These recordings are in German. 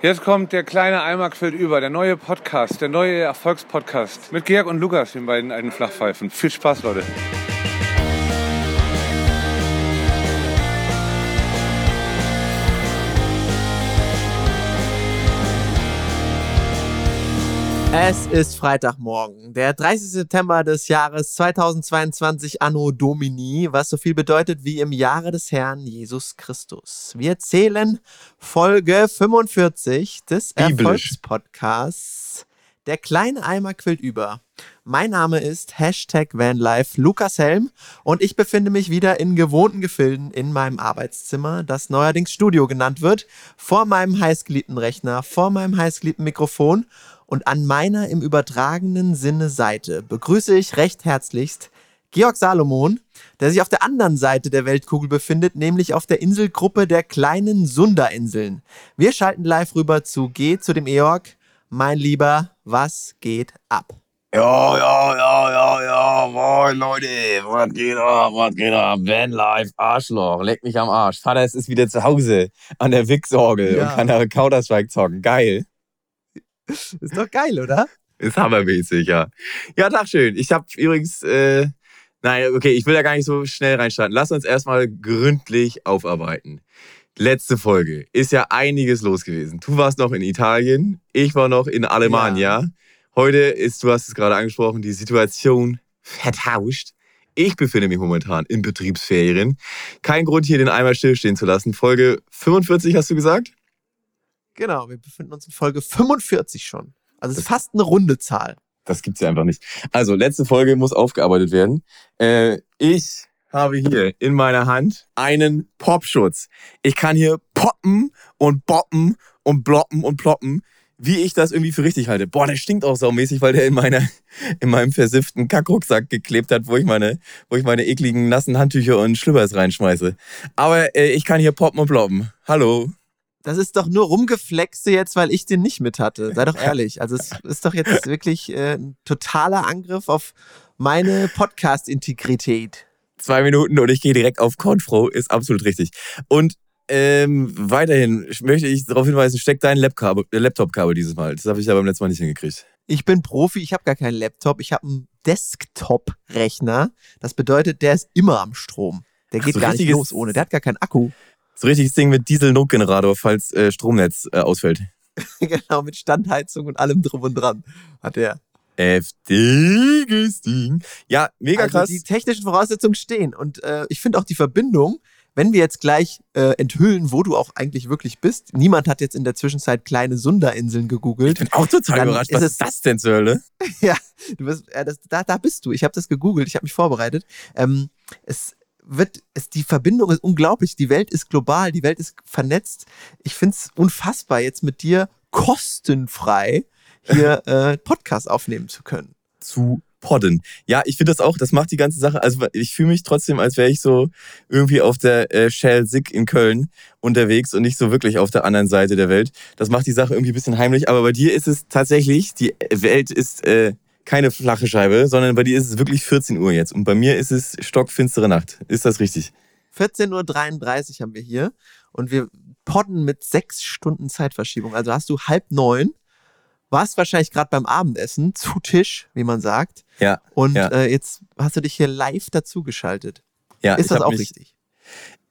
Jetzt kommt der kleine Eimer über, der neue Podcast, der neue Erfolgspodcast mit Georg und Lukas, den beiden alten Flachpfeifen. Viel Spaß, Leute. Es ist Freitagmorgen, der 30. September des Jahres 2022 Anno Domini, was so viel bedeutet wie im Jahre des Herrn Jesus Christus. Wir zählen Folge 45 des Biblisch. Erfolgspodcasts. Der kleine Eimer quillt über. Mein Name ist Hashtag Vanlife Lukas Helm und ich befinde mich wieder in gewohnten Gefilden in meinem Arbeitszimmer, das neuerdings Studio genannt wird, vor meinem heißgeliebten Rechner, vor meinem heißgeliebten Mikrofon und an meiner im übertragenen Sinne Seite begrüße ich recht herzlichst Georg Salomon, der sich auf der anderen Seite der Weltkugel befindet, nämlich auf der Inselgruppe der kleinen Sunderinseln. Wir schalten live rüber zu G, zu dem Georg. Mein Lieber, was geht ab? Ja, ja, ja, ja, ja, moin Leute, was geht ab, was geht ab, Vanlife, Arschloch, leck mich am Arsch. Vater, es ist wieder zu Hause an der Wichsorgel Ja. und kann da Counter-Strike zocken, geil. Ist doch geil, oder? Ist hammermäßig, ja. Ja, Tag schön. Ich habe übrigens, äh, nein, okay, ich will da gar nicht so schnell reinstarten. Lass uns erstmal gründlich aufarbeiten. Letzte Folge ist ja einiges los gewesen. Du warst noch in Italien, ich war noch in Alemannia. Heute ist, du hast es gerade angesprochen, die Situation vertauscht. Ich befinde mich momentan in Betriebsferien. Kein Grund, hier den Eimer stillstehen zu lassen. Folge 45 hast du gesagt? Genau, wir befinden uns in Folge 45 schon. Also es ist fast eine runde Zahl. Das gibt's ja einfach nicht. Also, letzte Folge muss aufgearbeitet werden. Äh, ich habe hier in meiner Hand einen Popschutz. Ich kann hier poppen und boppen und bloppen und ploppen, wie ich das irgendwie für richtig halte. Boah, der stinkt auch saumäßig, weil der in meiner, in meinem versifften Kackrucksack geklebt hat, wo ich meine, wo ich meine ekligen nassen Handtücher und Schlüppers reinschmeiße. Aber äh, ich kann hier poppen und ploppen. Hallo. Das ist doch nur rumgeflexe jetzt, weil ich den nicht mit hatte. Sei doch ehrlich. Also es ist doch jetzt wirklich äh, ein totaler Angriff auf meine Podcast-Integrität. zwei Minuten und ich gehe direkt auf Confro, ist absolut richtig. Und ähm, weiterhin möchte ich darauf hinweisen, steck dein äh, Laptop-Kabel dieses Mal. Das habe ich ja beim letzten Mal nicht hingekriegt. Ich bin Profi, ich habe gar keinen Laptop, ich habe einen Desktop-Rechner. Das bedeutet, der ist immer am Strom. Der Ach, geht so gar nicht los ohne. Der hat gar keinen Akku. So richtiges Ding mit Diesel-Not-Generator, falls äh, Stromnetz äh, ausfällt. genau, mit Standheizung und allem drum und dran hat er. Heftiges Ding. Ja, mega also krass. die technischen Voraussetzungen stehen. Und äh, ich finde auch die Verbindung, wenn wir jetzt gleich äh, enthüllen, wo du auch eigentlich wirklich bist. Niemand hat jetzt in der Zwischenzeit kleine Sunderinseln Ich gegoogelt. bin auch total Dann überrascht. Was ist das denn zur Hölle? ja, du bist, äh, das, da, da bist du. Ich habe das gegoogelt, ich habe mich vorbereitet. Ähm, es wird, es, die Verbindung ist unglaublich. Die Welt ist global, die Welt ist vernetzt. Ich finde es unfassbar, jetzt mit dir kostenfrei hier äh, Podcast aufnehmen zu können. zu podden. Ja, ich finde das auch, das macht die ganze Sache, also ich fühle mich trotzdem, als wäre ich so irgendwie auf der äh, Shell Sick in Köln unterwegs und nicht so wirklich auf der anderen Seite der Welt. Das macht die Sache irgendwie ein bisschen heimlich, aber bei dir ist es tatsächlich, die Welt ist äh, keine flache Scheibe, sondern bei dir ist es wirklich 14 Uhr jetzt und bei mir ist es stockfinstere Nacht. Ist das richtig? 14.33 Uhr haben wir hier und wir podden mit sechs Stunden Zeitverschiebung. Also hast du halb neun, warst wahrscheinlich gerade beim Abendessen zu Tisch, wie man sagt. Ja. Und ja. äh, jetzt hast du dich hier live dazugeschaltet. Ja, Ist das auch mich, richtig?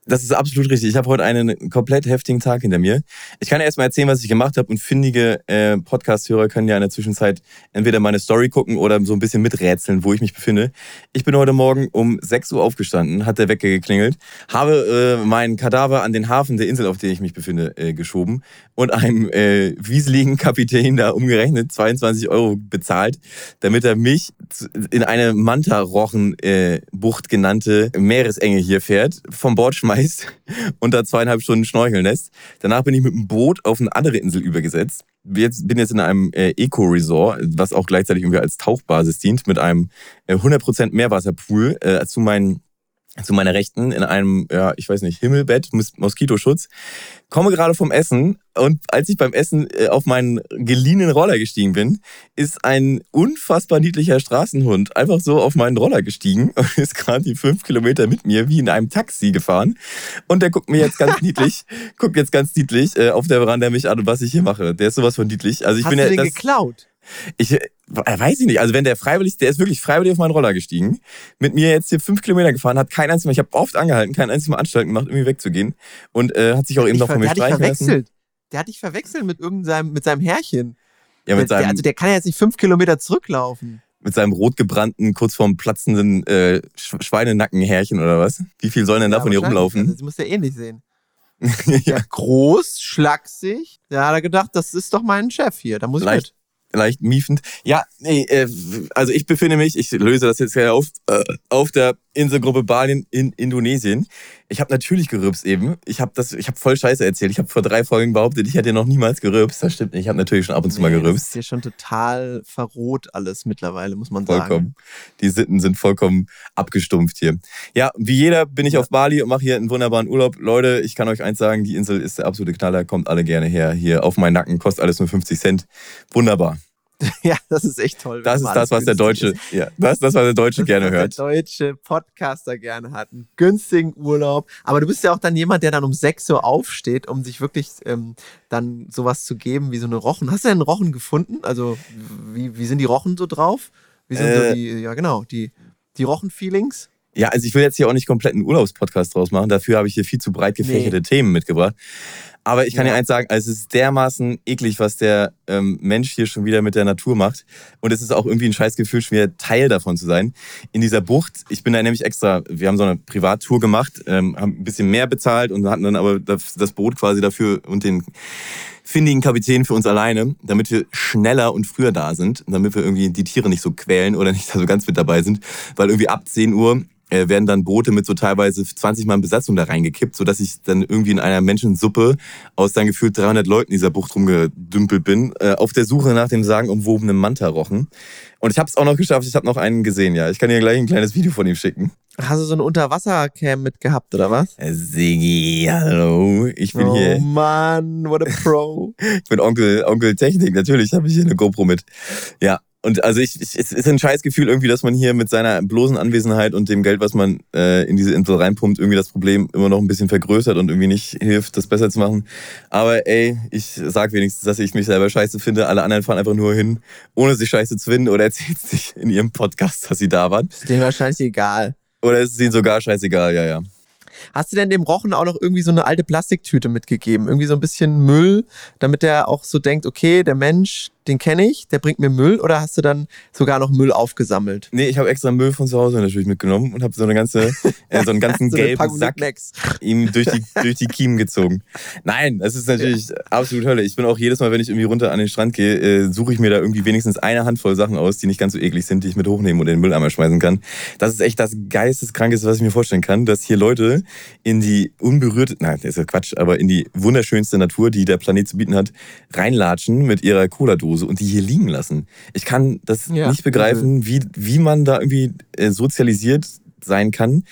Das ist absolut richtig. Ich habe heute einen komplett heftigen Tag hinter mir. Ich kann erst mal erzählen, was ich gemacht habe und findige äh, Podcast-Hörer können ja in der Zwischenzeit entweder meine Story gucken oder so ein bisschen miträtseln, wo ich mich befinde. Ich bin heute Morgen um 6 Uhr aufgestanden, hat der Wecker geklingelt, habe äh, meinen Kadaver an den Hafen der Insel, auf der ich mich befinde, äh, geschoben und einem äh, wieseligen Kapitän da umgerechnet 22 Euro bezahlt, damit er mich in eine Manta-Rochen-Bucht genannte Meeresenge hier fährt, vom Bord schmeißt und da zweieinhalb Stunden schnorcheln lässt. Danach bin ich mit dem Boot auf eine andere Insel übergesetzt. Jetzt, bin jetzt in einem äh, Eco-Resort, was auch gleichzeitig irgendwie als Tauchbasis dient, mit einem äh, 100% Meerwasserpool äh, zu meinen zu meiner Rechten in einem, ja, ich weiß nicht, Himmelbett, Mos- Moskitoschutz. Komme gerade vom Essen und als ich beim Essen äh, auf meinen geliehenen Roller gestiegen bin, ist ein unfassbar niedlicher Straßenhund einfach so auf meinen Roller gestiegen und ist gerade die fünf Kilometer mit mir wie in einem Taxi gefahren. Und der guckt mir jetzt ganz niedlich, guckt jetzt ganz niedlich äh, auf der Veranda mich an und was ich hier mache. Der ist sowas von niedlich. Also ich Hast bin du ja den das, geklaut? ich weiß ich nicht. Also wenn der freiwillig, der ist wirklich freiwillig auf meinen Roller gestiegen, mit mir jetzt hier fünf Kilometer gefahren, hat kein einziges Mal, ich habe oft angehalten, kein einziges Mal Anstalten gemacht, irgendwie wegzugehen und äh, hat sich auch eben Ich noch von mir der hat dich streichen lassen. verwechselt. Der hat dich verwechselt mit irgendeinem, mit seinem Herrchen. Ja, mit der, der, seinem, also der kann ja jetzt nicht fünf Kilometer zurücklaufen. mit seinem rotgebrannten, kurz vorm platzenden äh, Sch Schweinenackenhärchen oder was? Wie viel sollen denn Ja, davon hier wahrscheinlich. Also, rumlaufen? das muss der ähnlich sehen. ja, Groß, schlaksig. Da hat er gedacht, das ist doch mein Chef hier. Da muss ich Leicht. mit. Leicht miefend. Ja, nee, äh, also ich befinde mich, ich löse das jetzt auf, äh, auf der Inselgruppe Bali in Indonesien. Ich habe natürlich gerülpst eben. Ich habe das, ich habe voll Scheiße erzählt. Ich habe vor drei Folgen behauptet, ich hätte noch niemals gerülpst. Das stimmt nicht. Ich habe natürlich schon ab und zu mal Nee, Das ist hier schon total verroht alles mittlerweile, muss man sagen. Vollkommen. Die Sitten sind vollkommen abgestumpft hier. Ja, wie jeder bin ich Ja. auf Bali und mache hier einen wunderbaren Urlaub. Leute, ich kann euch eins sagen, die Insel ist der absolute Knaller. Kommt alle gerne her. Hier auf meinen Nacken, kostet alles nur 50 Cent. Wunderbar. Ja, das ist echt toll. Das ist das, was der Deutsche, ist. ja, das das, was der Deutsche Das gerne ist, hört. Der deutsche Podcaster gerne hat. Einen günstigen Urlaub. Aber du bist ja auch dann jemand, der dann um 6 Uhr aufsteht, um sich wirklich ähm, dann sowas zu geben wie so eine Rochen. Hast du denn einen Rochen gefunden? Also, wie, wie sind die Rochen so drauf? Wie sind so Äh. die, ja genau, die, die Rochen-Feelings? Ja, also ich will jetzt hier auch nicht komplett einen Urlaubspodcast draus machen. Dafür habe ich hier viel zu breit gefächerte Themen mitgebracht. Aber ich kann Ja. dir eins sagen, also es ist dermaßen eklig, was der ähm, Mensch hier schon wieder mit der Natur macht. Und es ist auch irgendwie ein Scheißgefühl, schon wieder Teil davon zu sein. In dieser Bucht, ich bin da nämlich extra, wir haben so eine Privattour gemacht, ähm, haben ein bisschen mehr bezahlt und hatten dann aber das, das Boot quasi dafür und den findigen Kapitän für uns alleine, damit wir schneller und früher da sind, damit wir irgendwie die Tiere nicht so quälen oder nicht so ganz mit dabei sind, weil irgendwie ab 10 Uhr äh, werden dann Boote mit so teilweise 20 Mann Besatzung da reingekippt, sodass ich dann irgendwie in einer Menschensuppe aus dann gefühlt 300 Leuten in dieser Bucht rumgedümpelt bin, äh, auf der Suche nach dem sagenumwobenen Manta-Rochen. Und ich habe es auch noch geschafft, ich habe noch einen gesehen, ja. Ich kann dir gleich ein kleines Video von ihm schicken. Hast du so eine Unterwassercam mitgehabt, oder was? Äh, Sigi, hallo, ich bin oh hier. Mann, what a Pro. Ich bin Onkel, Onkel Technik, natürlich habe ich hier eine GoPro mit. Ja, und also ich, ich, es ist ein Scheißgefühl irgendwie, dass man hier mit seiner bloßen Anwesenheit und dem Geld, was man äh, in diese Insel reinpumpt, irgendwie das Problem immer noch ein bisschen vergrößert und irgendwie nicht hilft, das besser zu machen. Aber ey, ich sag wenigstens, dass ich mich selber scheiße finde. Alle anderen fahren einfach nur hin, ohne sich scheiße zu finden oder erzählen sich in ihrem Podcast, dass sie da waren. Ist denen wahrscheinlich egal. Oder ist es ihnen sogar scheißegal, ja, ja. Hast du denn dem Rochen auch noch irgendwie so eine alte Plastiktüte mitgegeben? Irgendwie so ein bisschen Müll, damit der auch so denkt, okay, der Mensch, den kenne ich, der bringt mir Müll oder hast du dann sogar noch Müll aufgesammelt? Nee, ich habe extra Müll von zu Hause natürlich mitgenommen und habe so eine ganze, äh, so einen ganzen So gelben Sack Knickknacks. ihm durch die, durch die Kiemen gezogen. Nein, das ist natürlich absolut Hölle. Ich bin auch jedes Mal, wenn ich irgendwie runter an den Strand gehe, äh, suche ich mir da irgendwie wenigstens eine Handvoll Sachen aus, die nicht ganz so eklig sind, die ich mit hochnehmen und in den Mülleimer schmeißen kann. Das ist echt das geisteskrankeste, was ich mir vorstellen kann, dass hier Leute in die unberührte, nein, das ist ja Quatsch, aber in die wunderschönste Natur, die der Planet zu bieten hat, reinlatschen mit ihrer Cola-Dose und die hier liegen lassen. Ich kann das Ja, nicht begreifen, wie, wie man da irgendwie äh, sozialisiert sein kann,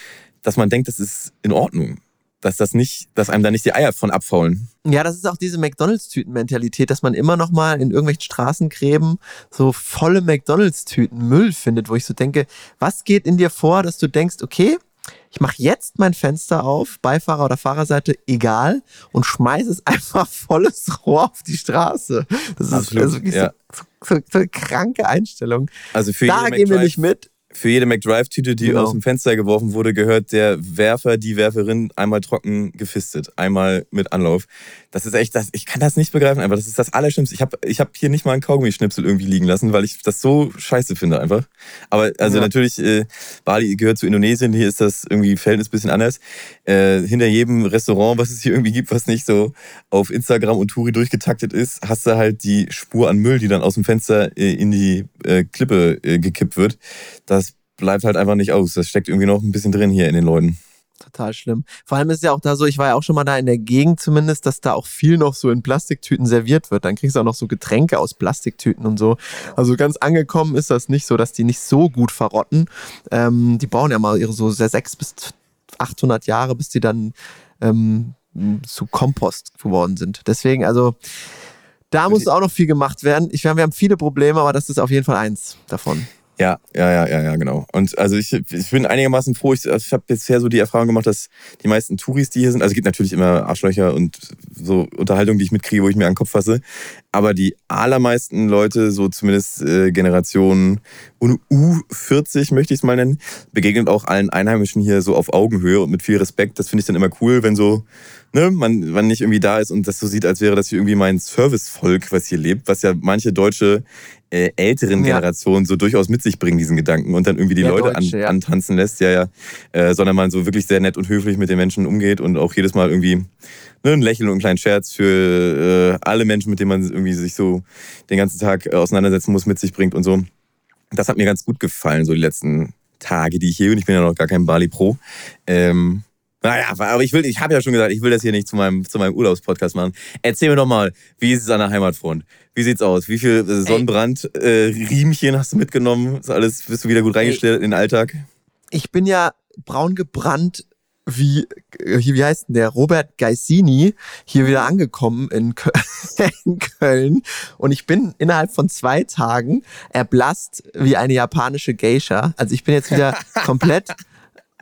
dass man denkt, das ist in Ordnung. Dass das nicht, dass einem da nicht die Eier von abfaulen. Ja, das ist auch diese McDonalds-Tüten-Mentalität, dass man immer noch mal in irgendwelchen Straßengräben so volle McDonalds-Tüten Müll findet, wo ich so denke, was geht in dir vor, dass du denkst, okay, ich mache jetzt mein Fenster auf, Beifahrer- oder Fahrerseite, egal, und schmeiß es einfach volles Rohr auf die Straße. Das ist, Absolut, ist wirklich ja. so, so, so eine kranke Einstellung. Also für Da gehen wir nicht mit. Für jede McDrive-Tüte, die Genau. aus dem Fenster geworfen wurde, gehört der Werfer, die Werferin einmal trocken gefistet. Einmal mit Anlauf. Das ist echt, das, ich kann das nicht begreifen einfach. Das ist das Allerschlimmste. Ich habe ich hab hier nicht mal einen Kaugummischnipsel irgendwie liegen lassen, weil ich das so scheiße finde einfach. Aber also Ja. natürlich, äh, Bali gehört zu Indonesien. Hier ist das irgendwie Verhältnis ein bisschen anders. Äh, hinter jedem Restaurant, was es hier irgendwie gibt, was nicht so auf Instagram und Touri durchgetaktet ist, hast du halt die Spur an Müll, die dann aus dem Fenster äh, in die äh, Klippe äh, gekippt wird. Das bleibt halt einfach nicht aus. Das steckt irgendwie noch ein bisschen drin hier in den Leuten. Total schlimm. Vor allem ist es ja auch da so, ich war ja auch schon mal da in der Gegend zumindest, dass da auch viel noch so in Plastiktüten serviert wird. Dann kriegst du auch noch so Getränke aus Plastiktüten und so. Also ganz angekommen ist das nicht so, dass die nicht so gut verrotten. Ähm, die brauchen ja mal ihre so sechs bis 800 Jahre, bis die dann ähm, zu Kompost geworden sind. Deswegen, also da muss auch noch viel gemacht werden. Ich, wir haben viele Probleme, aber das ist auf jeden Fall eins davon. Ja, ja, ja, ja, ja, genau. Und also ich, ich bin einigermaßen froh. Ich, ich habe bisher so die Erfahrung gemacht, dass die meisten Touris, die hier sind, also es gibt natürlich immer Arschlöcher und so Unterhaltungen, die ich mitkriege, wo ich mir an den Kopf fasse. Aber die allermeisten Leute, so zumindest äh, Generation U40 möchte ich es mal nennen, begegnen auch allen Einheimischen hier so auf Augenhöhe und mit viel Respekt. Das finde ich dann immer cool, wenn so ne, man, man nicht irgendwie da ist und das so sieht, als wäre das hier irgendwie mein Servicevolk, was hier lebt, was ja manche deutsche äh, älteren ja. Generationen so durchaus mit sich bringen, diesen Gedanken, und dann irgendwie die ja, Leute Deutsche, an, ja. antanzen lässt, ja, ja, äh, sondern man so wirklich sehr nett und höflich mit den Menschen umgeht und auch jedes Mal irgendwie ne, ein Lächeln und einen kleinen Scherz für äh, alle Menschen, mit denen man irgendwie sich so den ganzen Tag äh, auseinandersetzen muss, mit sich bringt und so. Das hat mir ganz gut gefallen, so die letzten Tage, die ich hier bin. Ich bin ja noch gar kein Bali Pro. Ähm, naja, aber ich will, ich habe ja schon gesagt, ich will das hier nicht zu meinem, zu meinem Urlaubspodcast machen. Erzähl mir doch mal, wie ist es an der Heimatfront? Wie sieht's aus? Wie viel äh, Sonnenbrand, äh, Riemchen hast du mitgenommen? Ist alles, bist du wieder gut reingestellt Ey, in den Alltag? Ich bin ja braun gebrannt wie, wie heißt denn der, Robert Geissini hier wieder angekommen in, Köln. Und ich bin innerhalb von zwei Tagen erblasst wie eine japanische Geisha. Also ich bin jetzt wieder komplett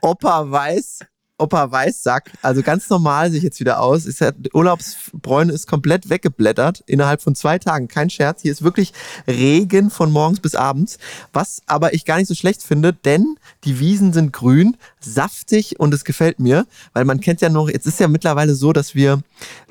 Opa weiß Opa Weißsack. Also ganz normal sich jetzt wieder aus. Ist ja, Urlaubsbräune ist komplett weggeblättert innerhalb von zwei Tagen. Kein Scherz. Hier ist wirklich Regen von morgens bis abends. Was aber ich gar nicht so schlecht finde, denn die Wiesen sind grün, saftig und es gefällt mir, weil man kennt ja noch, jetzt ist ja mittlerweile so, dass wir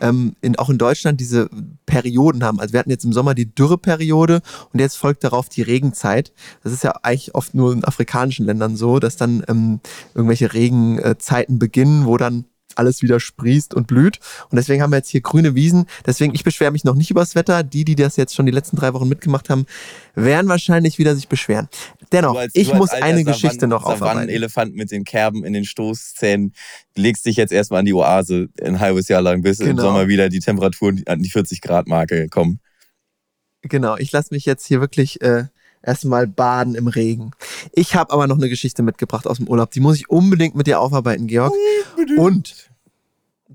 ähm, in, auch in Deutschland diese Perioden haben. Also wir hatten jetzt im Sommer die Dürreperiode und jetzt folgt darauf die Regenzeit. Das ist ja eigentlich oft nur in afrikanischen Ländern so, dass dann ähm, irgendwelche Regenzeiten beginnen, wo dann alles wieder sprießt und blüht. Und deswegen haben wir jetzt hier grüne Wiesen. Deswegen, ich beschwere mich noch nicht übers Wetter. Die, die das jetzt schon die letzten drei Wochen mitgemacht haben, werden wahrscheinlich wieder sich beschweren. Dennoch, als, ich muss eine Savan, Geschichte noch aufarbeiten. Elefant mit den Kerben in den Stoßzähnen legst dich jetzt erstmal an die Oase ein halbes Jahr lang, bis genau. im Sommer wieder die Temperaturen an die 40 Grad Marke kommen. Genau, ich lasse mich jetzt hier wirklich äh, erstmal baden im Regen. Ich habe aber noch eine Geschichte mitgebracht aus dem Urlaub. Die muss ich unbedingt mit dir aufarbeiten, Georg. Und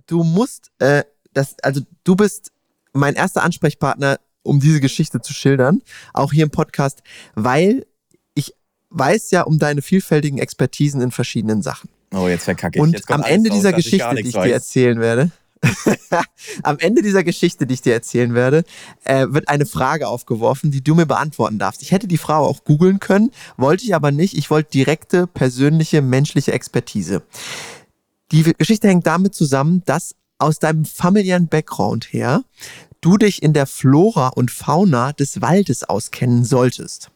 du musst, äh, das, also du bist mein erster Ansprechpartner, um diese Geschichte zu schildern, auch hier im Podcast, weil ich weiß ja um deine vielfältigen Expertisen in verschiedenen Sachen. Oh, jetzt verkacke ich. Und am Ende dieser raus, Geschichte, die ich weiß. dir erzählen werde, Am Ende dieser Geschichte, die ich dir erzählen werde, äh, wird eine Frage aufgeworfen, die du mir beantworten darfst. Ich hätte die Frau auch googeln können, wollte ich aber nicht. Ich wollte direkte, persönliche, menschliche Expertise. Die Geschichte hängt damit zusammen, dass aus deinem familiären Background her du dich in der Flora und Fauna des Waldes auskennen solltest.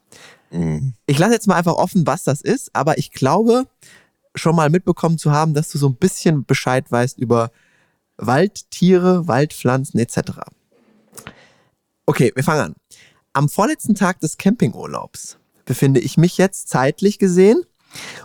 Mhm. Ich lasse jetzt mal einfach offen, was das ist, aber ich glaube, schon mal mitbekommen zu haben, dass du so ein bisschen Bescheid weißt über Waldtiere, Waldpflanzen etc. Okay, wir fangen an. Am vorletzten Tag des Campingurlaubs befinde ich mich jetzt zeitlich gesehen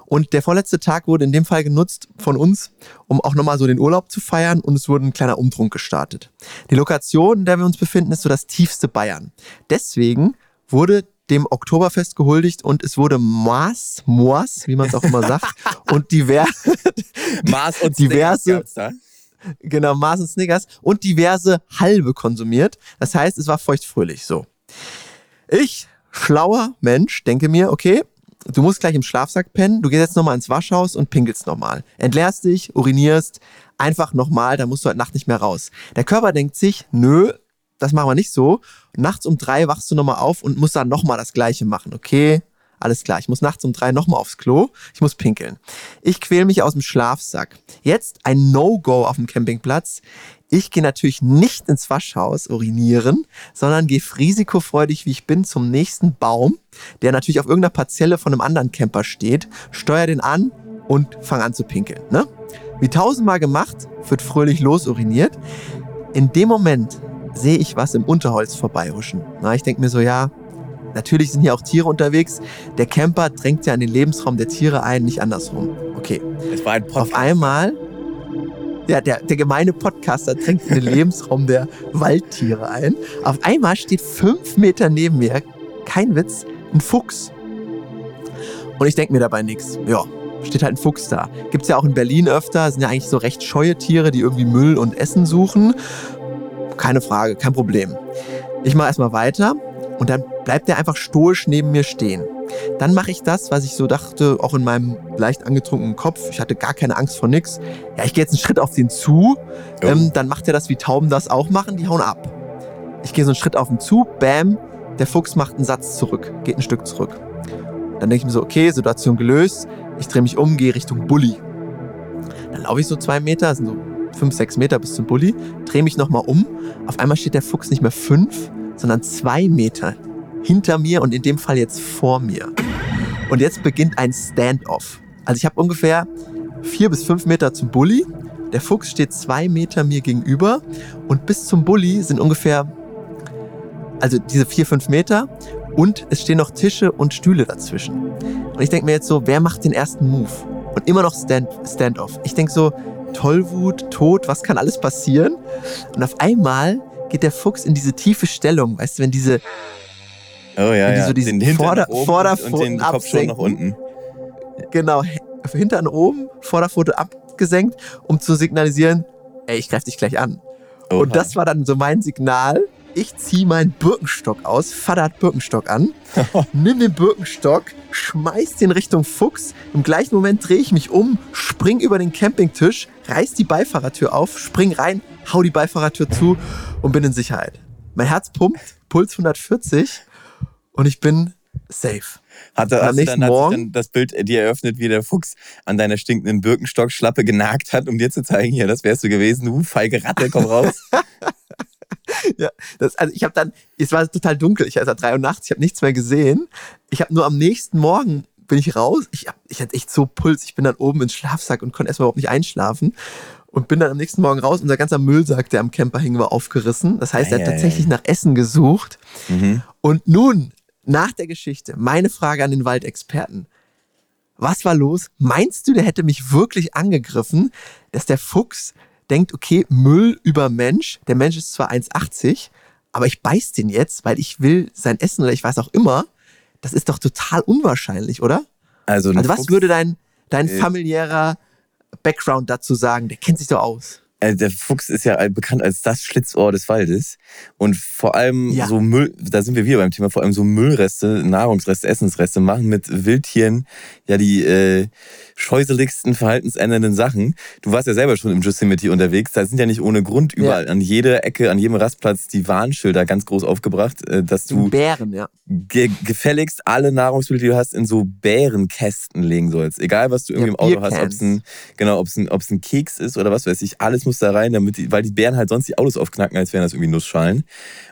und der vorletzte Tag wurde in dem Fall genutzt von uns, um auch nochmal so den Urlaub zu feiern und es wurde ein kleiner Umtrunk gestartet. Die Lokation, in der wir uns befinden, ist so das tiefste Bayern. Deswegen wurde dem Oktoberfest gehuldigt und es wurde Maß, Moas, wie man es auch immer sagt, und diverse, Maß und diverse, genau, Mars und Snickers und diverse Halbe konsumiert. Das heißt, es war feuchtfröhlich so. Ich, schlauer Mensch, denke mir, okay, du musst gleich im Schlafsack pennen, du gehst jetzt nochmal ins Waschhaus und pinkelst nochmal. Entleerst dich, urinierst, einfach nochmal, dann musst du heute Nacht nicht mehr raus. Der Körper denkt sich, nö, das machen wir nicht so. Nachts um drei wachst du nochmal auf und musst dann nochmal das Gleiche machen, okay? Alles klar, ich muss nachts um drei nochmal aufs Klo. Ich muss pinkeln. Ich quäl mich aus dem Schlafsack. Jetzt ein No-Go auf dem Campingplatz. Ich gehe natürlich nicht ins Waschhaus urinieren, sondern gehe risikofreudig, wie ich bin, zum nächsten Baum, der natürlich auf irgendeiner Parzelle von einem anderen Camper steht, steuer den an und fange an zu pinkeln. Ne? Wie tausendmal gemacht, wird fröhlich los uriniert. In dem Moment sehe ich was im Unterholz vorbeihuschen. Na, ich denke mir so, ja, Natürlich sind hier auch Tiere unterwegs. Der Camper drängt ja in den Lebensraum der Tiere ein, nicht andersrum. Okay. Es war ein Podcast. Auf einmal, ja, der, der gemeine Podcaster drängt in den Lebensraum der Waldtiere ein. Auf einmal steht fünf Meter neben mir, kein Witz, ein Fuchs. Und ich denke mir dabei nichts. Ja, steht halt ein Fuchs da. Gibt es ja auch in Berlin öfter, sind ja eigentlich so recht scheue Tiere, die irgendwie Müll und Essen suchen. Keine Frage, kein Problem. Ich mache erstmal weiter und dann bleibt er einfach stoisch neben mir stehen. Dann mache ich das, was ich so dachte, auch in meinem leicht angetrunkenen Kopf. Ich hatte gar keine Angst vor nix. Ja, ich gehe jetzt einen Schritt auf den zu. Jo. Ähm, dann macht er das, wie Tauben das auch machen, die hauen ab. Ich gehe so einen Schritt auf ihn zu, bam, der Fuchs macht einen Satz zurück, geht ein Stück zurück. Dann denke ich mir so, okay, Situation gelöst. Ich drehe mich um, gehe Richtung Bulli. Dann laufe ich so zwei Meter, sind so fünf, sechs Meter bis zum Bulli, drehe mich nochmal um. Auf einmal steht der Fuchs nicht mehr fünf, sondern zwei Meter hinter mir und in dem Fall jetzt vor mir. Und jetzt beginnt ein Standoff. Also ich habe ungefähr vier bis fünf Meter zum Bulli. Der Fuchs steht zwei Meter mir gegenüber und bis zum Bulli sind ungefähr, also diese vier, fünf Meter und es stehen noch Tische und Stühle dazwischen. Und ich denke mir jetzt so, wer macht den ersten Move? Und immer noch Stand, Standoff. Ich denke so, Tollwut, Tod, was kann alles passieren? Und auf einmal geht der Fuchs in diese tiefe Stellung, weißt du, wenn diese, Oh ja, Wenn die ja. so diesen den Vorder- nach oben und Vorderpfoten den Kopf schon nach unten. genau, Hintern oben, Vorderpfote abgesenkt, um zu signalisieren, ey, ich greife dich gleich an. Oha. Und das war dann so mein Signal. Ich ziehe meinen Birkenstock aus, hat Birkenstock an, nimm den Birkenstock, schmeiß den Richtung Fuchs. Im gleichen Moment drehe ich mich um, spring über den Campingtisch, reiß die Beifahrertür auf, spring rein, hau die Beifahrertür zu und bin in Sicherheit. Mein Herz pumpt, Puls 140 und ich bin safe. Hat, am hast du dann, hat Morgen- dann das Bild dir eröffnet, wie der Fuchs an deiner stinkenden Birkenstockschlappe genagt hat, um dir zu zeigen, hier, das wärst du gewesen, du feige Ratte, komm raus. Das, also ich habe dann, es war total dunkel, ich war drei Uhr nachts, ich habe nichts mehr gesehen. Ich habe nur am nächsten Morgen bin ich raus. Ich, hab, ich hatte echt so Puls. Ich bin dann oben ins Schlafsack und konnte erstmal überhaupt nicht einschlafen. Und bin dann am nächsten Morgen raus. Unser ganzer Müllsack, der am Camper hing, war aufgerissen. Das heißt, er hat tatsächlich nach Essen gesucht. mhm. Und nun, nach der Geschichte, meine Frage an den Waldexperten. Was war los? Meinst du, der hätte mich wirklich angegriffen, dass der Fuchs denkt, okay, Müll über Mensch, der Mensch ist zwar 1,80, aber ich beiß den jetzt, weil ich will sein Essen oder ich weiß auch immer. Das ist doch total unwahrscheinlich, oder? Also, Also was Fuchs- würde dein, dein familiärer Background dazu sagen? Der kennt sich doch aus. Äh, der Fuchs ist ja bekannt als das Schlitzohr des Waldes. Und vor allem Ja. so Müll, da sind wir wieder beim Thema, vor allem so Müllreste, Nahrungsreste, Essensreste machen mit Wildtieren ja die äh, scheußeligsten, verhaltensändernden Sachen. Du warst ja selber schon im Yosemite unterwegs. Da sind ja nicht ohne Grund überall an jeder Ecke, an jedem Rastplatz die Warnschilder ganz groß aufgebracht, äh, dass du Bären, ja. ge gefälligst alle Nahrungsmittel, die du hast, in so Bärenkästen legen sollst. Egal, was du irgendwie Ja, im Auto hast, ob es ein, genau, ob's ein, ob's ein Keks ist oder was weiß ich, alles muss da rein, damit die, weil die Bären halt sonst die Autos aufknacken, als wären das irgendwie Nussschalen.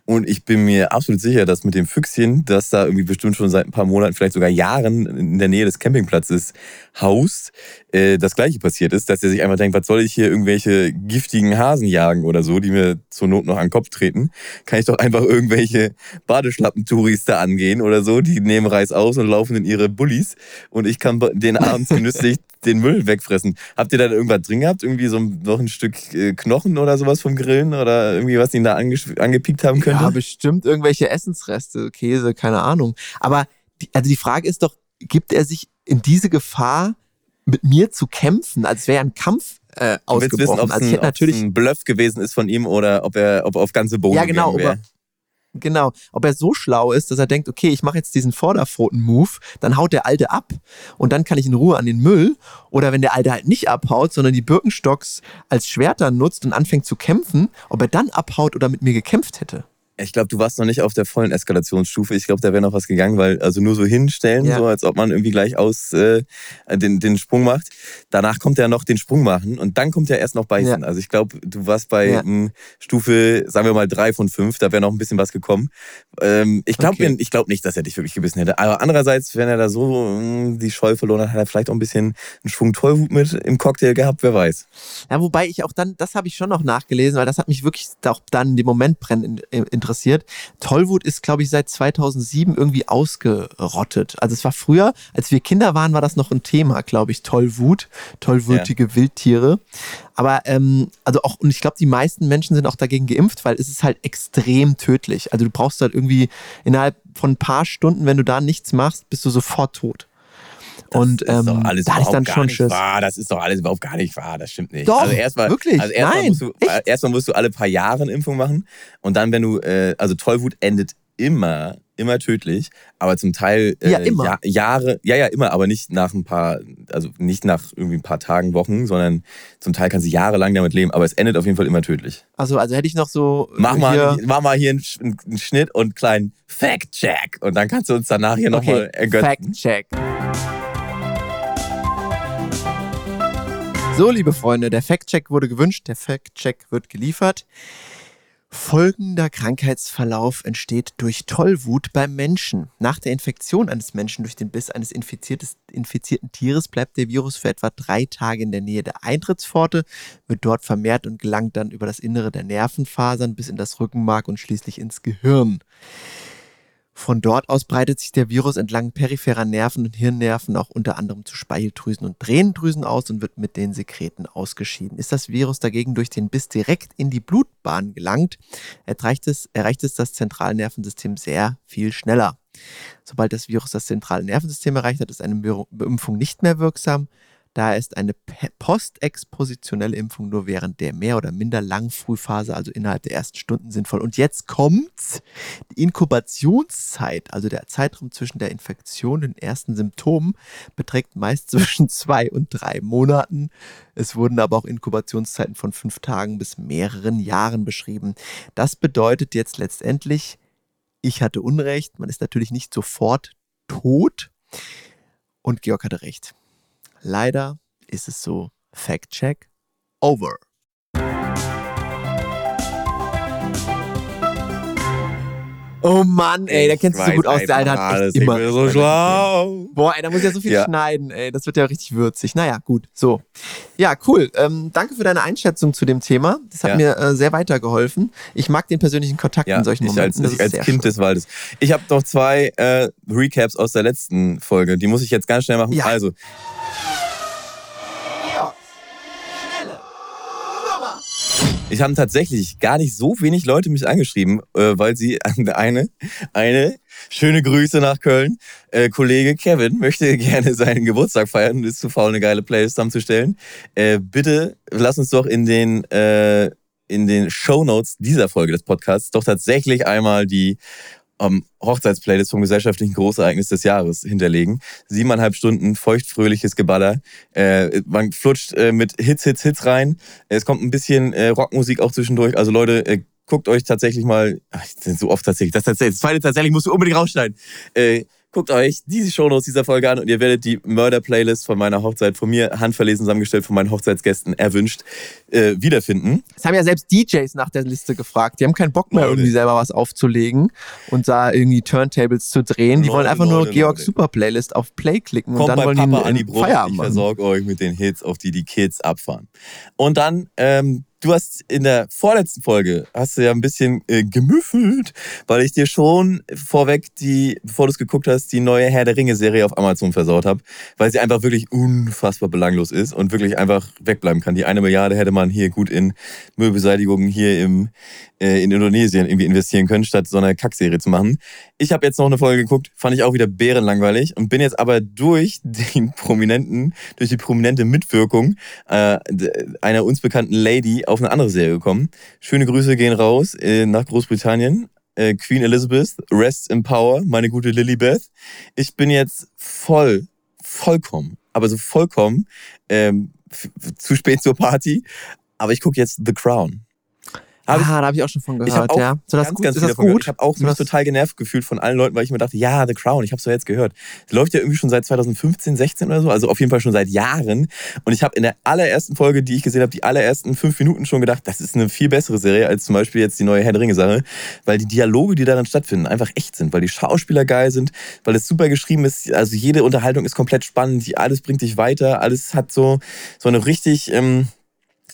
Und ich bin mir absolut sicher, dass mit dem Füchschen, das da irgendwie bestimmt schon seit ein paar Monaten, vielleicht sogar Jahren in der Nähe des Campingplatzes haust, äh, das gleiche passiert ist, dass er sich einfach denkt, was soll ich hier irgendwelche giftigen Hasen jagen oder so, die mir zur Not noch an den Kopf treten? Kann ich doch einfach irgendwelche Badeschlappentouris da angehen oder so, die nehmen Reis aus und laufen in ihre Bullis und ich kann den abends genüsslich den Müll wegfressen. Habt ihr da irgendwas drin gehabt? Irgendwie so ein- noch ein Stück äh, Knochen oder sowas vom Grillen oder irgendwie was ihn da ange angepiekt haben könnte? Ja, bestimmt irgendwelche Essensreste, Käse, keine Ahnung. Aber die, also die Frage ist doch, gibt er sich in diese Gefahr, mit mir zu kämpfen? Als wäre ein Kampf äh, wissen, ausgebrochen. ob es also ich hätte natürlich, ein Bluff gewesen ist von ihm oder ob er ob er auf ganze Boden ja genau, ob er. Genau, ob er so schlau ist, dass er denkt, okay, ich mache jetzt diesen Vorderpfoten-Move, dann haut der Alte ab und dann kann ich in Ruhe an den Müll. Oder wenn der Alte halt nicht abhaut, sondern die Birkenstocks als Schwerter nutzt und anfängt zu kämpfen, ob er dann abhaut oder mit mir gekämpft hätte. Ich glaube, du warst noch nicht auf der vollen Eskalationsstufe. Ich glaube, da wäre noch was gegangen, weil also nur so hinstellen, Ja. so als ob man irgendwie gleich aus äh, den, den Sprung macht. Danach kommt ja noch den Sprung machen und dann kommt ja erst noch beißen. Ja. Also ich glaube, du warst bei Ja. ähm, Stufe, sagen wir mal, drei von fünf, da wäre noch ein bisschen was gekommen. Ähm, ich glaube Okay. ich glaub nicht, dass er dich wirklich gebissen hätte. Aber andererseits, wenn er da so ähm, die Scheu verloren hat, hat er vielleicht auch ein bisschen einen Schwung Tollwut mit im Cocktail gehabt, wer weiß. Ja, wobei ich auch dann, das habe ich schon noch nachgelesen, weil das hat mich wirklich auch dann in dem Moment brennend in- interessiert. Tollwut ist, glaube ich, seit 2007 irgendwie ausgerottet. Also es war früher, als wir Kinder waren, war das noch ein Thema, glaube ich, Tollwut, tollwütige Wildtiere. Aber ähm, also auch, und ich glaube, die meisten Menschen sind auch dagegen geimpft, weil es ist halt extrem tödlich. Also du brauchst halt irgendwie innerhalb von ein paar Stunden, wenn du da nichts machst, bist du sofort tot. Und ist doch ähm, alles da überhaupt dann gar schon nicht Schiss. wahr. Das ist doch alles überhaupt gar nicht wahr. Das stimmt nicht. Doch, also erstmal, wirklich? Also erstmal Nein, musst, du, äh, erstmal musst du alle paar Jahre eine Impfung machen. Und dann, wenn du, äh, also Tollwut endet immer, immer tödlich. Aber zum Teil äh, Ja, immer. Ja, Jahre, ja, ja, immer, aber nicht nach ein paar, also nicht nach irgendwie ein paar Tagen, Wochen, sondern zum Teil kannst du jahrelang damit leben. Aber es endet auf jeden Fall immer tödlich. Also, also hätte ich noch so. äh, Mach mal, hier, mach mal hier einen, einen Schnitt und einen kleinen Fact-Check. Und dann kannst du uns danach hier nochmal okay, ergötzen. Fact-Check. So, liebe Freunde, der Fact-Check wurde gewünscht, der Fact-Check wird geliefert. Folgender Krankheitsverlauf entsteht durch Tollwut beim Menschen. Nach der Infektion eines Menschen durch den Biss eines infizierten Tieres bleibt der Virus für etwa drei Tage in der Nähe der Eintrittspforte, wird dort vermehrt und gelangt dann über das Innere der Nervenfasern bis in das Rückenmark und schließlich ins Gehirn. Von dort aus breitet sich der Virus entlang peripherer Nerven und Hirnnerven auch unter anderem zu Speicheldrüsen und Tränendrüsen aus und wird mit den Sekreten ausgeschieden. Ist das Virus dagegen durch den Biss direkt in die Blutbahn gelangt, erreicht es, erreicht es das Zentralnervensystem sehr viel schneller. Sobald das Virus das zentrale Nervensystem erreicht hat, ist eine Be- Beimpfung nicht mehr wirksam. Daher ist eine postexpositionelle Impfung nur während der mehr oder minder langen Frühphase, also innerhalb der ersten Stunden, sinnvoll. Und jetzt kommt's. Die Inkubationszeit, also der Zeitraum zwischen der Infektion und den ersten Symptomen, beträgt meist zwischen zwei und drei Monaten. Es wurden aber auch Inkubationszeiten von fünf Tagen bis mehreren Jahren beschrieben. Das bedeutet jetzt letztendlich, ich hatte Unrecht, man ist natürlich nicht sofort tot. Und Georg hatte recht. Leider ist es so. Fact check over. Oh Mann, ey, der kennt sich so gut aus. Der Alter hat alles. echt immer. Ich bin so schlau. Boah, ey, da muss ja so viel Ja. schneiden, ey. Das wird ja richtig würzig. Naja, gut. So. Ja, cool. Ähm, danke für deine Einschätzung zu dem Thema. Das hat Ja. mir äh, sehr weitergeholfen. Ich mag den persönlichen Kontakt Ja, in solchen ich als, Momenten. Das ich als Kind schön. des Waldes. Ich habe noch zwei äh, Recaps aus der letzten Folge. Die muss ich jetzt ganz schnell machen. Also, ich haben tatsächlich gar nicht so wenig Leute mich angeschrieben, äh, weil sie eine, eine schöne Grüße nach Köln. Äh, Kollege Kevin möchte gerne seinen Geburtstag feiern und ist zu faul, eine geile Playlist zusammenzustellen. Äh, bitte lass uns doch in den äh, in den Shownotes dieser Folge des Podcasts doch tatsächlich einmal die ähm, Hochzeitsplaylist vom gesellschaftlichen Großereignis des Jahres hinterlegen. Siebeneinhalb Stunden feuchtfröhliches Geballer. Äh, man flutscht äh, mit Hits, Hits, Hits rein. Es kommt ein bisschen äh, Rockmusik auch zwischendurch. Also Leute, äh, guckt euch tatsächlich mal, ach, das so oft tatsächlich, das, tatsächlich, das zweite tatsächlich musst du unbedingt rausschneiden. Äh, guckt euch diese Shownotes dieser Folge an und ihr werdet die Murder-Playlist von meiner Hochzeit, von mir handverlesen zusammengestellt, von meinen Hochzeitsgästen erwünscht, äh, wiederfinden. Es haben ja selbst DJs nach der Liste gefragt. Die haben keinen Bock mehr, Leute. irgendwie selber was aufzulegen und da irgendwie Turntables zu drehen. Die Leute, wollen einfach nur Leute, Georgs Leute. Super Playlist auf Play klicken und Kommt dann bei wollen Papa die an die Brust, Feierabend ich versorge euch mit den Hits, auf die die Kids abfahren. Und dann, ähm, du hast in der vorletzten Folge, hast du ja ein bisschen äh, gemüffelt, weil ich dir schon vorweg die, bevor du es geguckt hast, die neue Herr der Ringe-Serie auf Amazon versaut habe, weil sie einfach wirklich unfassbar belanglos ist und wirklich einfach wegbleiben kann. Die eine Milliarde hätte man hier gut in Müllbeseitigung hier im, äh, in Indonesien irgendwie investieren können, statt so eine Kackserie zu machen. Ich habe jetzt noch eine Folge geguckt, fand ich auch wieder bärenlangweilig und bin jetzt aber durch den prominenten, durch die prominente Mitwirkung äh, einer uns bekannten Lady auf eine andere Serie gekommen. Schöne Grüße gehen raus äh, nach Großbritannien. Äh, Queen Elizabeth, Rest in Power, meine gute Lilibeth. Ich bin jetzt voll, vollkommen, aber so vollkommen ähm, zu spät zur Party. Aber ich gucke jetzt The Crown. Hab ich- ah, da habe ich auch schon von ich gehört, auch ja. So das ganz, gut, ganz ist das gut? Ich habe auch So mich das- total genervt gefühlt von allen Leuten, weil ich mir dachte, ja, The Crown, ich habe es doch jetzt gehört. Es läuft ja irgendwie schon seit 2015, 16 oder so, also auf jeden Fall schon seit Jahren. Und ich habe in der allerersten Folge, die ich gesehen habe, die allerersten fünf Minuten schon gedacht, das ist eine viel bessere Serie als zum Beispiel jetzt die neue Herr der Ringe-Sache, weil die Dialoge, die darin stattfinden, einfach echt sind, weil die Schauspieler geil sind, weil es super geschrieben ist. Also jede Unterhaltung ist komplett spannend, alles bringt dich weiter, alles hat so, so eine richtig... Ähm,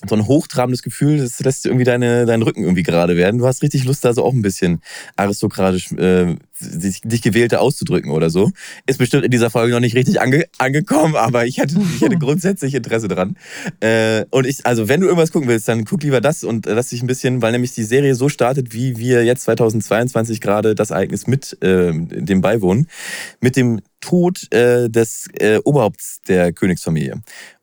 so ein hochtrabendes Gefühl, das lässt irgendwie deine, deinen Rücken irgendwie gerade werden. Du hast richtig Lust, da so auch ein bisschen aristokratisch äh, dich, dich gewählte auszudrücken oder so. Ist bestimmt in dieser Folge noch nicht richtig ange angekommen, aber ich hätte, ich hätte grundsätzlich Interesse dran. Äh, und ich, also wenn du irgendwas gucken willst, dann guck lieber das und lass dich ein bisschen, weil nämlich die Serie so startet, wie wir jetzt 2022 gerade das Ereignis mit äh, dem beiwohnen, mit dem Tod äh, des äh, Oberhaupts der Königsfamilie.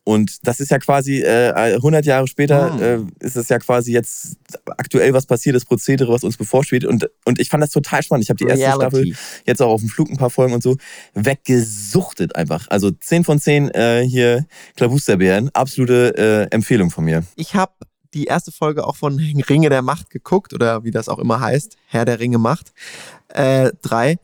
Und das ist ja quasi äh, 100 Jahre später Ah. äh, ist es ja quasi jetzt aktuell was passiert, das Prozedere, was uns bevorsteht. Und, und ich fand das total spannend. Ich habe die erste Staffel jetzt auch auf dem Flug ein paar Folgen und so weggesuchtet einfach. Also 10 von 10 äh, hier Klabusterbären. Absolute äh, Empfehlung von mir. Ich habe die erste Folge auch von Ringe der Macht geguckt oder wie das auch immer heißt, Herr der Ringe Macht. Äh, drei.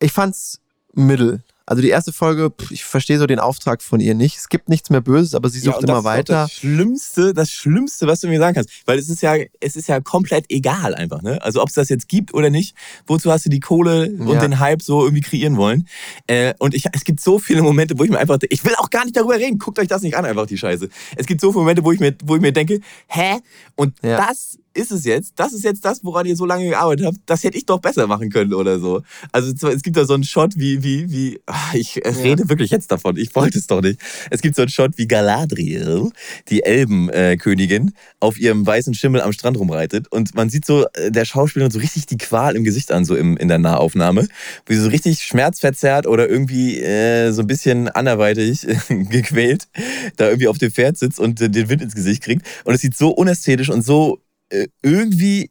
Ich fand's mittel. Also die erste Folge, pff, ich verstehe so den Auftrag von ihr nicht. Es gibt nichts mehr Böses, aber sie sucht und das immer weiter. Das Schlimmste, das Schlimmste, was du mir sagen kannst. Weil es ist ja, es ist ja komplett egal einfach, ne? Also ob es das jetzt gibt oder nicht, wozu hast du die Kohle und Ja. den Hype so irgendwie kreieren wollen? Äh, und ich, es gibt so viele Momente, wo ich mir einfach, ich will auch gar nicht darüber reden. Guckt euch das nicht an, einfach die Scheiße. Es gibt so viele Momente, wo ich mir, wo ich mir denke, hä? Und Ja. das ist es jetzt, das ist jetzt das, woran ihr so lange gearbeitet habt, das hätte ich doch besser machen können oder so. Also es gibt da so einen Shot wie, wie, wie, ah, ich rede wirklich jetzt davon, ich wollte es doch nicht. Es gibt so einen Shot wie Galadriel, die Elbenkönigin, auf ihrem weißen Schimmel am Strand rumreitet und man sieht so äh, der Schauspielerin so richtig die Qual im Gesicht an, so im, in der Nahaufnahme, wie sie so richtig schmerzverzerrt oder irgendwie äh, so ein bisschen anderweitig gequält da irgendwie auf dem Pferd sitzt und äh, den Wind ins Gesicht kriegt und es sieht so unästhetisch und so irgendwie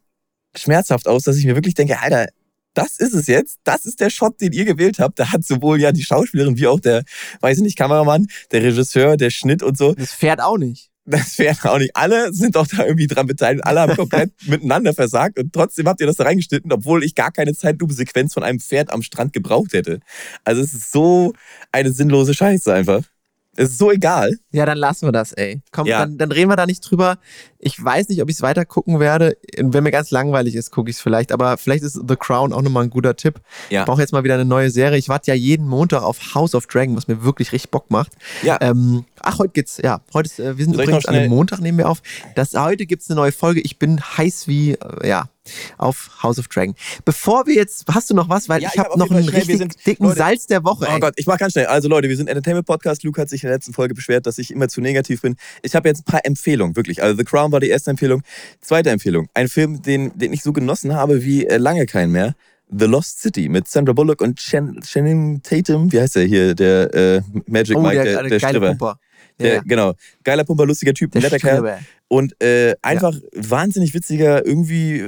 schmerzhaft aus, dass ich mir wirklich denke, Alter, das ist es jetzt. Das ist der Shot, den ihr gewählt habt. Da hat sowohl ja die Schauspielerin wie auch der, weiß ich nicht, Kameramann, der Regisseur, der Schnitt und so. Das fährt auch nicht. Das wäre auch nicht. Alle sind doch da irgendwie dran beteiligt. Alle haben komplett miteinander versagt und trotzdem habt ihr das da reingeschnitten, obwohl ich gar keine Zeitlupe-Sequenz von einem Pferd am Strand gebraucht hätte. Also es ist so eine sinnlose Scheiße einfach. Es ist so egal. Ja, dann lassen wir das, ey. Komm, Ja. dann, dann reden wir da nicht drüber. Ich weiß nicht, ob ich es weiter gucken werde. Wenn mir ganz langweilig ist, gucke ich es vielleicht. Aber vielleicht ist The Crown auch nochmal ein guter Tipp. Ja. Ich brauche jetzt mal wieder eine neue Serie. Ich warte ja jeden Montag auf House of Dragon, was mir wirklich richtig Bock macht. Ja. Ähm, ach, heute geht's, ja, heute ist, äh, wir sind Soll übrigens an einem schnell- Montag, nehmen wir auf. Das, heute gibt's eine neue Folge. Ich bin heiß wie, äh, ja, auf House of Dragon. Bevor wir jetzt, hast du noch was? Weil Ja, ich hab habe auf noch einen schnell, richtig sind- dicken Leute- Salz der Woche, Oh ey. Gott, ich mach ganz schnell. Also Leute, wir sind Entertainment Podcast. Luke hat sich in der letzten Folge beschwert, dass ich immer zu negativ bin. Ich habe jetzt ein paar Empfehlungen, wirklich. Also The Crown war die erste Empfehlung. Zweite Empfehlung, ein Film, den, den ich so genossen habe wie äh, lange kein mehr. The Lost City mit Sandra Bullock und Chan- Channing Tatum. Wie heißt der hier? Der äh, Magic Oh, Mike, der, der, der, der. Der, Ja, Genau. Geiler Pumper, lustiger Typ, der netter Kerl. Und äh, einfach wahnsinnig witziger, irgendwie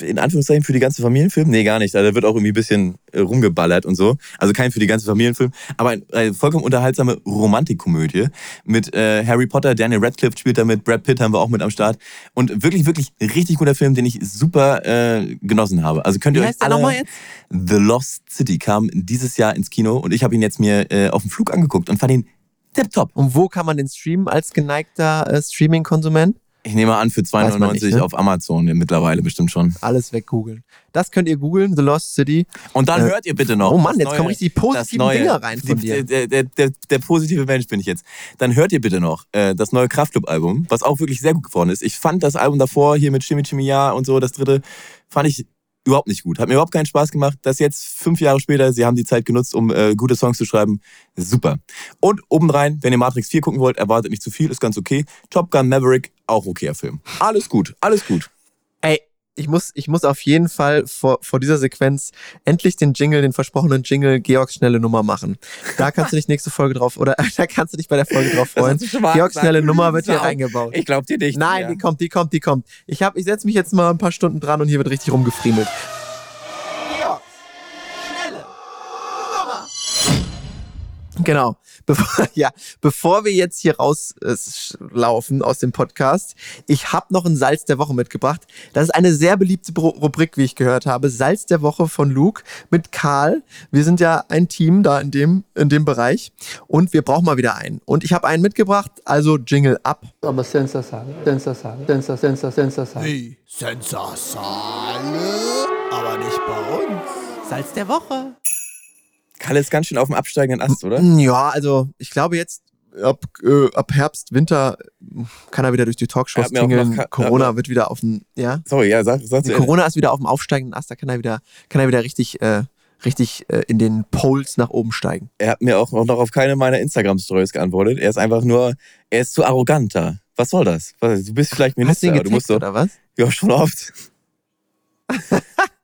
in Anführungszeichen für die ganze Familienfilm. Nee, gar nicht. Da wird auch irgendwie ein bisschen äh, rumgeballert und so. Also kein für die ganze Familienfilm, aber ein, eine vollkommen unterhaltsame Romantikkomödie mit äh, Harry Potter, Daniel Radcliffe spielt da mit, Brad Pitt haben wir auch mit am Start. Und wirklich, wirklich richtig guter Film, den ich super äh, genossen habe. Also könnt ihr Wie euch alle... nochmal jetzt? The Lost City kam dieses Jahr ins Kino und ich habe ihn jetzt mir äh, auf dem Flug angeguckt und fand ihn tipptopp. Und wo kann man den streamen als geneigter äh, Streaming-Konsument? Ich nehme an, für Weiß man 2,99 nicht, ne? auf Amazon mittlerweile bestimmt schon. Alles weggoogeln. Das könnt ihr googeln, The Lost City. Und dann Äh, hört ihr bitte noch. oh Mann, jetzt neue- kommen richtig positive Dinger rein von dir. Der, der, der, der positive Mensch bin ich jetzt. Dann hört ihr bitte noch äh, das neue Kraftclub-Album, was auch wirklich sehr gut geworden ist. Ich fand das Album davor hier mit Ja und so, das dritte, fand ich überhaupt nicht gut. Hat mir überhaupt keinen Spaß gemacht. Das jetzt fünf Jahre später, sie haben die Zeit genutzt, um äh, gute Songs zu schreiben. Super. Und obendrein, wenn ihr Matrix 4 gucken wollt, erwartet nicht zu viel, ist ganz okay. Top Gun Maverick, auch okayer Film. Alles gut, alles gut. Ey, ich muss, ich muss auf jeden Fall vor, vor dieser Sequenz endlich den Jingle, den versprochenen Jingle Georgs schnelle Nummer machen. Da kannst du dich nächste Folge drauf, oder da kannst du dich bei der Folge drauf freuen. Georgs schnelle Nummer wird hier Sau. reingebaut. Ich glaub dir nicht. Nein, Ja. die kommt, die kommt, die kommt. Ich, hab, ich setze mich jetzt mal ein paar Stunden dran und hier wird richtig rumgefriemelt. Genau. Bevor, ja, bevor wir jetzt hier rauslaufen aus dem Podcast, ich habe noch ein Salz der Woche mitgebracht. Das ist eine sehr beliebte Bru- Rubrik, wie ich gehört habe. Salz der Woche von Luke mit Karl. Wir sind ja ein Team da in dem, in dem Bereich und wir brauchen mal wieder einen. Und ich habe einen mitgebracht, also Jingle ab. Aber sensacional, sensacional, sensacional, sensacional. Wie? Sensasale? Aber nicht bei uns. Salz der Woche. Kalle ist ganz schön auf dem absteigenden Ast, oder? Ja, also ich glaube jetzt ab, äh, ab Herbst, Winter kann er wieder durch die Talkshows tingeln. noch Corona wird wieder auf den, ja? Sorry, ja, sag, sag Corona ist wieder auf dem aufsteigenden Ast, da kann er wieder, kann er wieder richtig, äh, richtig äh, in den Poles nach oben steigen. Er hat mir auch noch auf keine meiner Instagram-Stories geantwortet. Er ist einfach nur, er ist zu arrogant da. Was soll das? Du bist vielleicht Hast du Minister, ihn aber du musst doch. oder was? Ja, schon oft.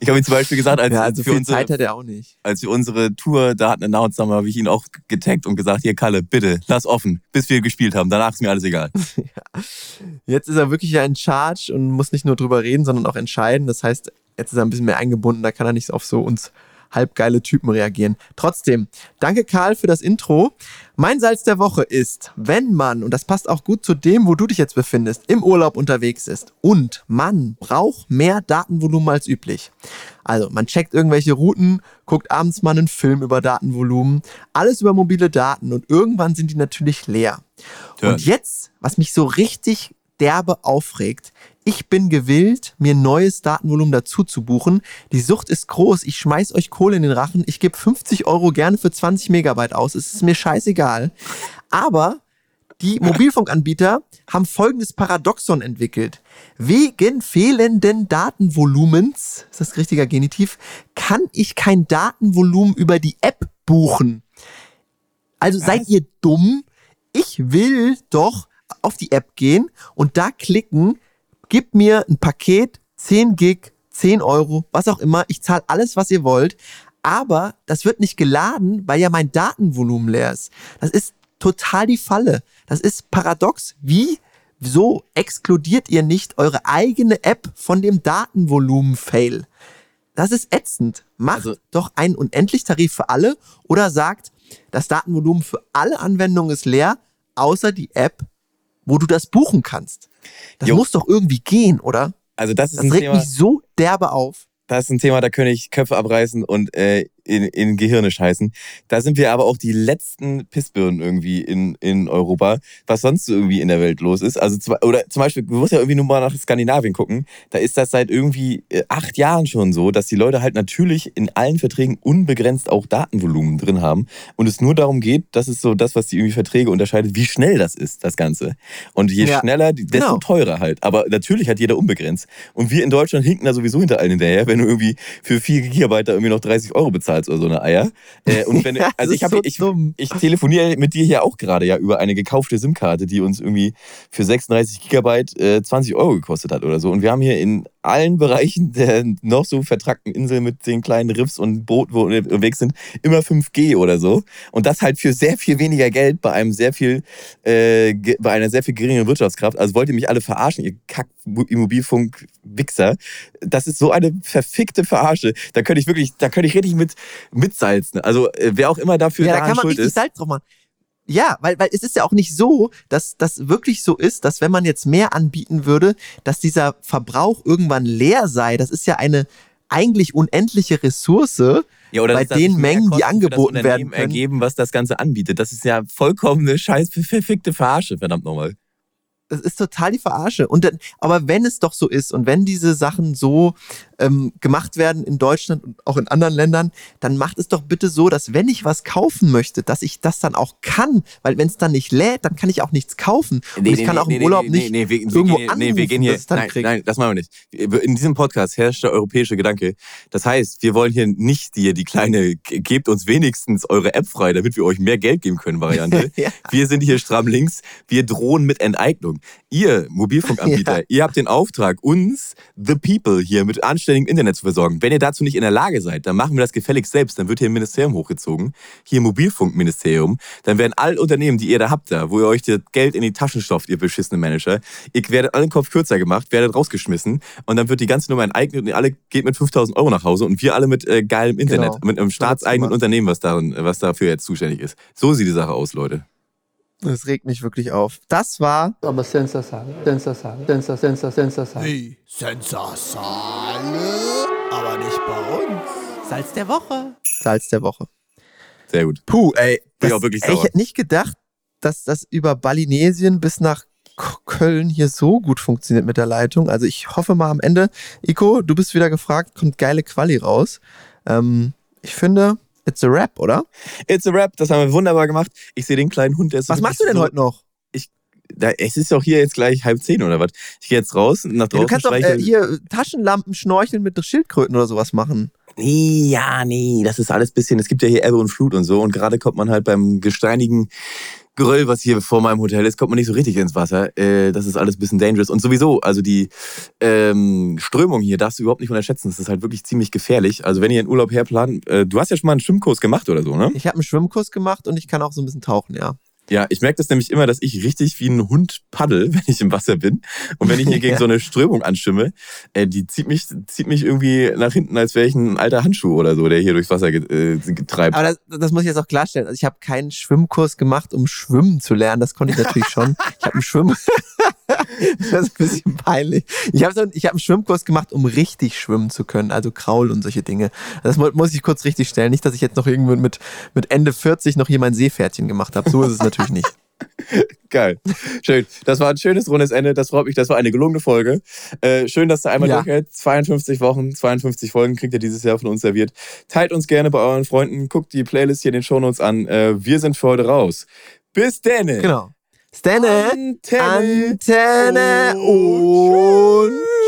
ich habe ihm zum Beispiel gesagt, als, ja, also für unsere, Zeit hat er auch nicht. als wir unsere Tour da hatten announced haben, habe ich ihn auch getaggt und gesagt, hier Kalle, bitte, lass offen, bis wir gespielt haben. Danach ist mir alles egal. Jetzt ist er wirklich ja in Charge und muss nicht nur drüber reden, sondern auch entscheiden. Das heißt, jetzt ist er ein bisschen mehr eingebunden, da kann er nicht auf so uns halbgeile Typen reagieren. Trotzdem, danke Karl für das Intro. Mein Salz der Woche ist, wenn man, und das passt auch gut zu dem, wo du dich jetzt befindest, im Urlaub unterwegs ist und man braucht mehr Datenvolumen als üblich. Also man checkt irgendwelche Routen, guckt abends mal einen Film über Datenvolumen, alles über mobile Daten und irgendwann sind die natürlich leer. Ja. Und jetzt, was mich so richtig derbe aufregt. Ich bin gewillt, mir neues Datenvolumen dazu zu buchen. Die Sucht ist groß. Ich schmeiß euch Kohle in den Rachen. Ich gebe 50 Euro gerne für 20 Megabyte aus. Es ist mir scheißegal. Aber die Mobilfunkanbieter haben folgendes Paradoxon entwickelt. Wegen fehlenden Datenvolumens, ist das richtiger Genitiv, kann ich kein Datenvolumen über die App buchen. Also seid ihr dumm? Ich will doch auf die App gehen und da klicken, gib mir ein Paket, 10 Gig, 10 Euro, was auch immer. Ich zahle alles, was ihr wollt. Aber das wird nicht geladen, weil ja mein Datenvolumen leer ist. Das ist total die Falle. Das ist paradox. Wie so exkludiert ihr nicht eure eigene App von dem Datenvolumen-Fail? Das ist ätzend. Macht Also- doch einen Unendlich-Tarif für alle oder sagt, das Datenvolumen für alle Anwendungen ist leer, außer die App, wo du das buchen kannst. Das Jo. muss doch irgendwie gehen, oder? Also das ist Das ein regt Thema. mich so derbe auf. Das ist ein Thema, da könnte ich Köpfe abreißen und äh, in, in Gehirne scheißen. Da sind wir aber auch die letzten Pissbirnen irgendwie in, in Europa, was sonst so irgendwie in der Welt los ist. Also zwa- oder zum Beispiel, du musst ja irgendwie nur mal nach Skandinavien gucken. Da ist das seit irgendwie äh, acht Jahren schon so, dass die Leute halt natürlich in allen Verträgen unbegrenzt auch Datenvolumen drin haben und es nur darum geht, das ist so das, was die irgendwie Verträge unterscheidet, wie schnell das ist, das Ganze. Und je Ja, schneller, desto genau. teurer halt. Aber natürlich hat jeder unbegrenzt. Und wir in Deutschland hinken da sowieso hinter allen hinterher, wenn du irgendwie für 4 Gigabyte da irgendwie noch 30 Euro bezahlst oder so eine Eier. Äh, und wenn, Ja, also ich, hab, so ich, ich telefoniere mit dir hier auch gerade ja über eine gekaufte SIM-Karte, die uns irgendwie für 36 Gigabyte äh, 20 Euro gekostet hat oder so. Und wir haben hier in allen Bereichen der noch so vertrackten Insel mit den kleinen Riffs und Booten, wo wir unterwegs sind, immer 5G oder so. Und das halt für sehr viel weniger Geld bei einem sehr viel, äh, bei einer sehr viel geringeren Wirtschaftskraft. Also wollt ihr mich alle verarschen, ihr Kack-Immobilfunk-Wichser. Das ist so eine verfickte Verarsche. Da könnte ich wirklich, da könnte ich richtig mit mitsalzen. Also äh, wer auch immer dafür ja, da kann man schuld richtig ist. Salz drauf machen. Ja, weil, weil es ist ja auch nicht so, dass das wirklich so ist, dass wenn man jetzt mehr anbieten würde, dass dieser Verbrauch irgendwann leer sei. Das ist ja eine eigentlich unendliche Ressource. Ja, oder bei den Mengen, die angeboten werden können. ergeben, was das Ganze anbietet. Das ist ja vollkommen eine scheiß verfickte Verarsche, verdammt nochmal. Das ist total die Verarsche. Und dann, aber wenn es doch so ist und wenn diese Sachen so ähm, gemacht werden in Deutschland und auch in anderen Ländern, dann macht es doch bitte so, dass wenn ich was kaufen möchte, dass ich das dann auch kann. Weil wenn es dann nicht lädt, dann kann ich auch nichts kaufen. Und ich kann auch im Urlaub nicht nee, wir, irgendwo wir, nee, wir anrufen, gehen hier, dass nein, krieg. nein, das machen wir nicht. In diesem Podcast herrscht der europäische Gedanke. Das heißt, wir wollen hier nicht die, die kleine, gebt uns wenigstens eure App frei, damit wir euch mehr Geld geben können, Variante. Ja. Wir sind hier stramm links, wir drohen mit Enteignung. Ihr Mobilfunkanbieter, Ja. ihr habt den Auftrag, uns, the people, hier mit anständigem Internet zu versorgen. Wenn ihr dazu nicht in der Lage seid, dann machen wir das gefälligst selbst. Dann wird hier ein Ministerium hochgezogen, hier Mobilfunkministerium. Dann werden alle Unternehmen, die ihr da habt, da, wo ihr euch das Geld in die Taschen stopft, ihr beschissene Manager, ihr werdet alle den Kopf kürzer gemacht, werdet rausgeschmissen und dann wird die ganze Nummer enteignet und ihr alle geht mit 5000 Euro nach Hause und wir alle mit äh, geilem Internet, Genau. mit einem staatseigenen gemacht. Unternehmen, was, darin, was dafür jetzt zuständig ist. So sieht die Sache aus, Leute. Das regt mich wirklich auf. Das war Aber sensacional, sensacional, sensacional, sensacional. Wie? Sensasale, aber nicht bei uns. Salz der Woche. Salz der Woche. Sehr gut. Puh, ey. Ich Das, auch wirklich ey, ich sauer. hätte nicht gedacht, dass das über Balinesien bis nach Köln hier so gut funktioniert mit der Leitung. Also ich hoffe mal am Ende, Iko, du bist wieder gefragt, kommt geile Quali raus. Ähm, ich finde, It's a Rap, oder? It's a Rap, das haben wir wunderbar gemacht. Ich sehe den kleinen Hund, der ist so Was machst du denn so, heute noch? Da, es ist doch hier jetzt gleich halb zehn oder was? Ich gehe jetzt raus, nach Ja, draußen du kannst doch äh, hier Taschenlampen, Schnorcheln mit Schildkröten oder sowas machen. Nee, ja, nee, das ist alles bisschen, es gibt ja hier Ebbe und Flut und so und gerade kommt man halt beim gesteinigen Geröll, was hier vor meinem Hotel ist, kommt man nicht so richtig ins Wasser. Äh, das ist alles ein bisschen dangerous und sowieso, also die ähm, Strömung hier darfst du überhaupt nicht unterschätzen. Das ist halt wirklich ziemlich gefährlich. Also wenn ihr einen Urlaub herplant, äh, du hast ja schon mal einen Schwimmkurs gemacht oder so, ne? Ich habe einen Schwimmkurs gemacht und ich kann auch so ein bisschen tauchen, ja. Ja, ich merke das nämlich immer, dass ich richtig wie ein Hund paddel, wenn ich im Wasser bin. Und wenn ich hier gegen so eine Strömung anschwimme, äh, die zieht mich, zieht mich irgendwie nach hinten, als wäre ich ein alter Handschuh oder so, der hier durchs Wasser get, äh, getreibt. Aber das, das muss ich jetzt auch klarstellen. Also ich habe keinen Schwimmkurs gemacht, um schwimmen zu lernen. Das konnte ich natürlich schon. Ich habe einen Schwimm... das ist ein bisschen peinlich. Ich habe so, einen- ich hab einen Schwimmkurs gemacht, um richtig schwimmen zu können. Also Kraul und solche Dinge. Das mu- muss ich kurz richtig stellen. Nicht, dass ich jetzt noch irgendwo mit, mit Ende 40 noch hier mein Seepferdchen gemacht habe. So ist es natürlich nicht. Geil. Schön. Das war ein schönes rundes Ende. Das freut mich. Das war eine gelungene Folge. Äh, schön, dass du einmal Ja. durchhältst. 52 Wochen, 52 Folgen kriegt ihr dieses Jahr von uns serviert. Teilt uns gerne bei euren Freunden. Guckt die Playlist hier in den Shownotes an. Äh, wir sind für heute raus. Bis denn. Genau. 스테는 안테네, 안테네 온.